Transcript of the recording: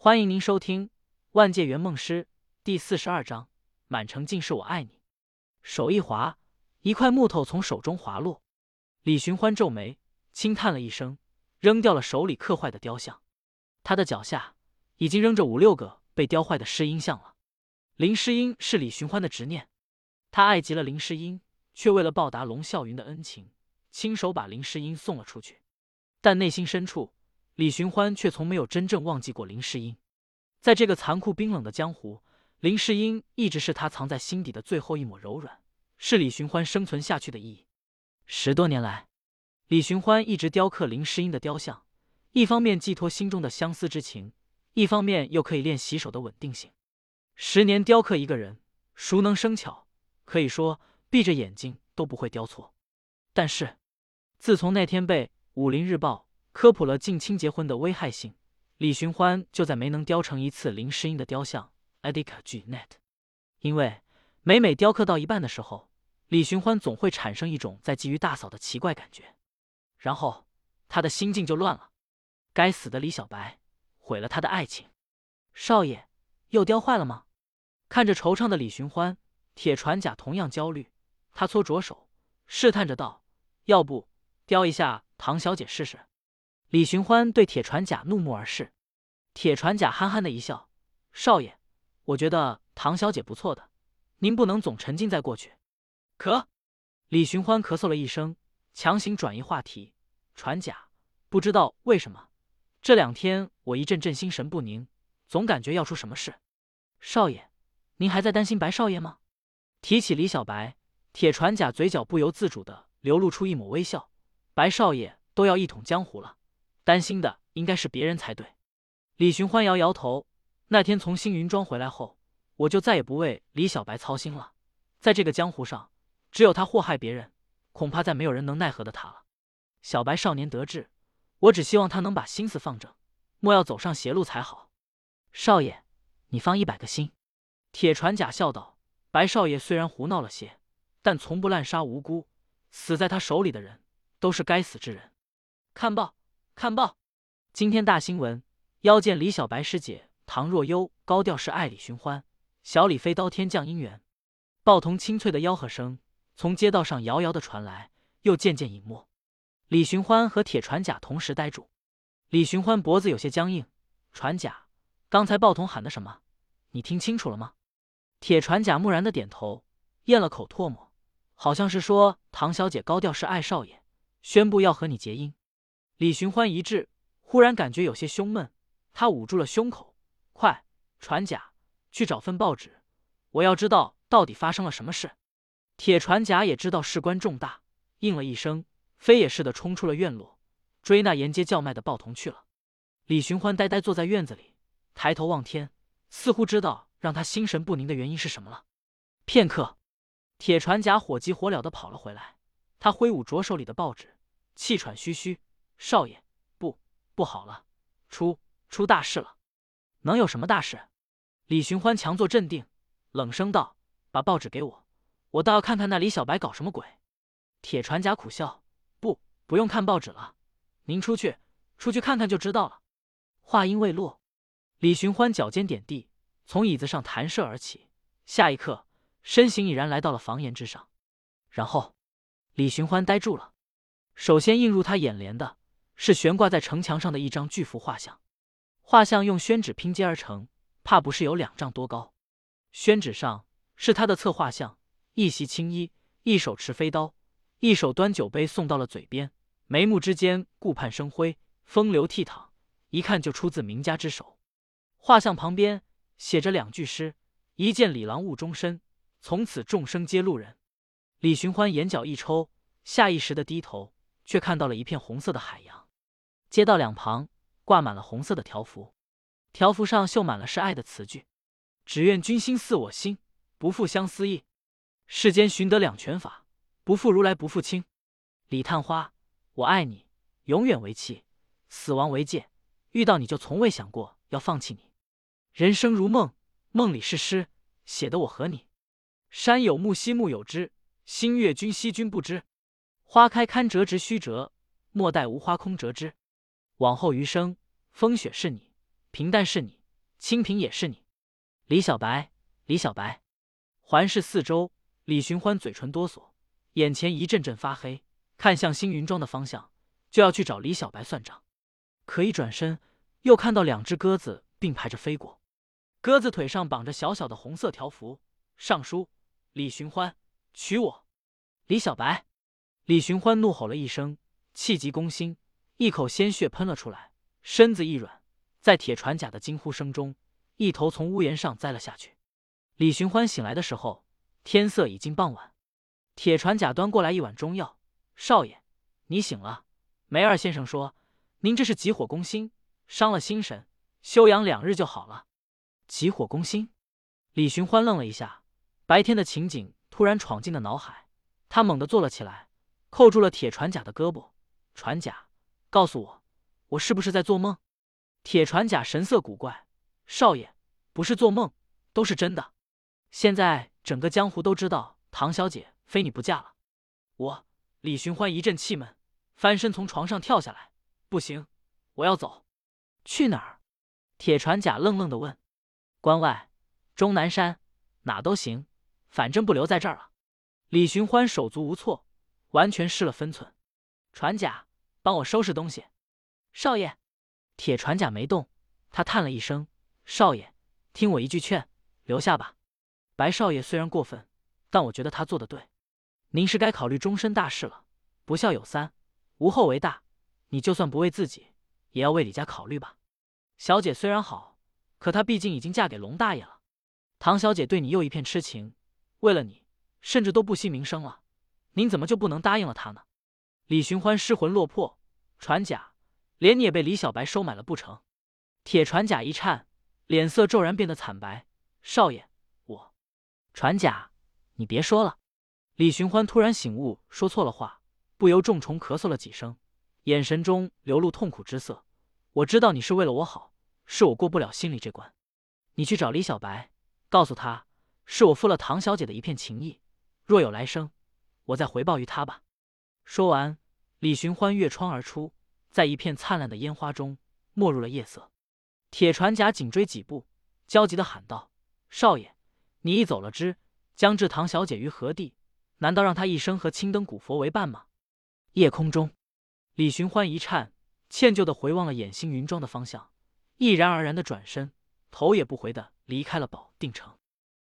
欢迎您收听《万界圆梦师》第四十二章：满城尽是我爱你。手一滑，一块木头从手中滑落。李寻欢皱眉，轻叹了一声，扔掉了手里刻坏的雕像。他的脚下已经扔着五六个被雕坏的诗音像了。林诗音是李寻欢的执念，他爱极了林诗音，却为了报答龙啸云的恩情，亲手把林诗音送了出去。但内心深处，李寻欢却从没有真正忘记过林诗音。在这个残酷冰冷的江湖，林诗音一直是他藏在心底的最后一抹柔软，是李寻欢生存下去的意义。十多年来，李寻欢一直雕刻林诗音的雕像，一方面寄托心中的相思之情，一方面又可以练习手的稳定性。十年雕刻一个人，熟能生巧，可以说闭着眼睛都不会雕错。但是，自从那天被《武林日报》科普了近亲结婚的危害性，李寻欢就在没能雕成一次林诗音的雕像。Edika G Net，因为每每雕刻到一半的时候，李寻欢总会产生一种在觊觎大嫂的奇怪感觉，然后他的心境就乱了。该死的李小白，毁了他的爱情。少爷，又雕坏了吗？看着惆怅的李寻欢，铁船甲同样焦虑。他搓着手，试探着道：“要不雕一下唐小姐试试？”李寻欢对铁船甲怒目而视。铁船甲憨憨的一笑：“少爷，我觉得唐小姐不错的，您不能总沉浸在过去。”咳，李寻欢咳嗽了一声，强行转移话题：“船甲，不知道为什么，这两天我一阵阵心神不宁，总感觉要出什么事。少爷。”您还在担心白少爷吗？提起李小白，铁船甲嘴角不由自主的流露出一抹微笑。白少爷都要一统江湖了，担心的应该是别人才对。李寻欢摇摇头。那天从星云庄回来后，我就再也不为李小白操心了。在这个江湖上，只有他祸害别人，恐怕再没有人能奈何的他了。小白少年得志，我只希望他能把心思放正，莫要走上邪路才好。少爷，你放一百个心。铁船甲笑道：“白少爷虽然胡闹了些，但从不滥杀无辜，死在他手里的人都是该死之人。”看报，看报！今天大新闻：妖剑李小白师姐唐若幽高调示爱李寻欢，小李飞刀天降姻缘。报童清脆的吆喝声从街道上遥遥的传来，又渐渐隐没。李寻欢和铁船甲同时呆住。李寻欢脖子有些僵硬：“船甲，刚才报童喊的什么？你听清楚了吗？”铁船甲木然的点头，咽了口唾沫，好像是说唐小姐高调示爱少爷，宣布要和你结姻。李寻欢一滞，忽然感觉有些胸闷，他捂住了胸口。快，船甲，去找份报纸，我要知道到底发生了什么事。铁船甲也知道事关重大，应了一声，飞也似的冲出了院落，追那沿街叫卖的报童去了。李寻欢呆呆坐在院子里，抬头望天，似乎知道。让他心神不宁的原因是什么了？片刻，铁船甲火急火燎的跑了回来。他挥舞着手里的报纸，气喘吁吁：“少爷，不，不好了，出出大事了！能有什么大事？”李寻欢强作镇定，冷声道：“把报纸给我，我倒要看看那李小白搞什么鬼。”铁船甲苦笑：“不，不用看报纸了，您出去，出去看看就知道了。”话音未落，李寻欢脚尖点地。从椅子上弹射而起，下一刻，身形已然来到了房檐之上。然后，李寻欢呆住了。首先映入他眼帘的是悬挂在城墙上的一张巨幅画像。画像用宣纸拼接而成，怕不是有两丈多高。宣纸上是他的侧画像，一袭青衣，一手持飞刀，一手端酒杯送到了嘴边，眉目之间顾盼生辉，风流倜傥，一看就出自名家之手。画像旁边。写着两句诗：“一见李郎误终身，从此众生皆路人。”李寻欢眼角一抽，下意识的低头，却看到了一片红色的海洋。街道两旁挂满了红色的条幅，条幅上绣满了是爱的词句：“只愿君心似我心，不负相思意。世间寻得两全法，不负如来不负卿。李探花，我爱你，永远为妻，死亡为戒。遇到你就从未想过要放弃你。”人生如梦，梦里是诗，写的我和你。山有木，兮木有枝；心悦君兮君不知。花开堪折直须折，莫待无花空折枝。往后余生，风雪是你，平淡是你，清平也是你。李小白，李小白，环视四周，李寻欢嘴唇哆嗦，眼前一阵阵发黑，看向星云庄的方向，就要去找李小白算账。可一转身，又看到两只鸽子并排着飞过，鸽子腿上绑着小小的红色条幅，上书“李寻欢，娶我”。李小白，李寻欢怒吼了一声，气急攻心，一口鲜血喷了出来，身子一软。在铁船甲的惊呼声中，一头从屋檐上栽了下去。李寻欢醒来的时候，天色已经傍晚。铁船甲端过来一碗中药：“少爷，你醒了。梅二先生说，您这是急火攻心，伤了心神，休养两日就好了。”急火攻心。李寻欢愣了一下，白天的情景突然闯进了脑海，他猛地坐了起来，扣住了铁船甲的胳膊：“船甲，告诉我，我是不是在做梦？”铁船甲神色古怪：“少爷，不是做梦，都是真的。现在整个江湖都知道唐小姐非你不嫁了。”我李寻欢一阵气闷，翻身从床上跳下来：“不行，我要走。”“去哪儿？”铁船甲愣愣的问。“关外，终南山，哪都行，反正不留在这儿了。”李寻欢手足无措，完全失了分寸。船甲，帮我收拾东西。少爷。铁船甲没动，他叹了一声：“少爷，听我一句劝，留下吧。白少爷虽然过分，但我觉得他做的对。您是该考虑终身大事了。不孝有三，无后为大。你就算不为自己，也要为李家考虑吧。小姐虽然好，可她毕竟已经嫁给龙大爷了。唐小姐对你又一片痴情，为了你，甚至都不惜名声了。您怎么就不能答应了她呢？”李寻欢失魂落魄，船甲。连你也被李小白收买了不成？铁船甲一颤，脸色骤然变得惨白。少爷，我……船甲，你别说了。李寻欢突然醒悟，说错了话，不由重重咳嗽了几声，眼神中流露痛苦之色。我知道你是为了我好，是我过不了心里这关。你去找李小白，告诉他是我负了唐小姐的一片情意，若有来生，我再回报于他吧。说完，李寻欢越窗而出。在一片灿烂的烟花中，没入了夜色。铁船甲紧追几步，焦急的喊道：“少爷，你一走了之，将置唐小姐于何地？难道让她一生和青灯古佛为伴吗？”夜空中，李寻欢一颤，歉疚的回望了眼星云庄的方向，毅然而然的转身，头也不回的离开了保定城。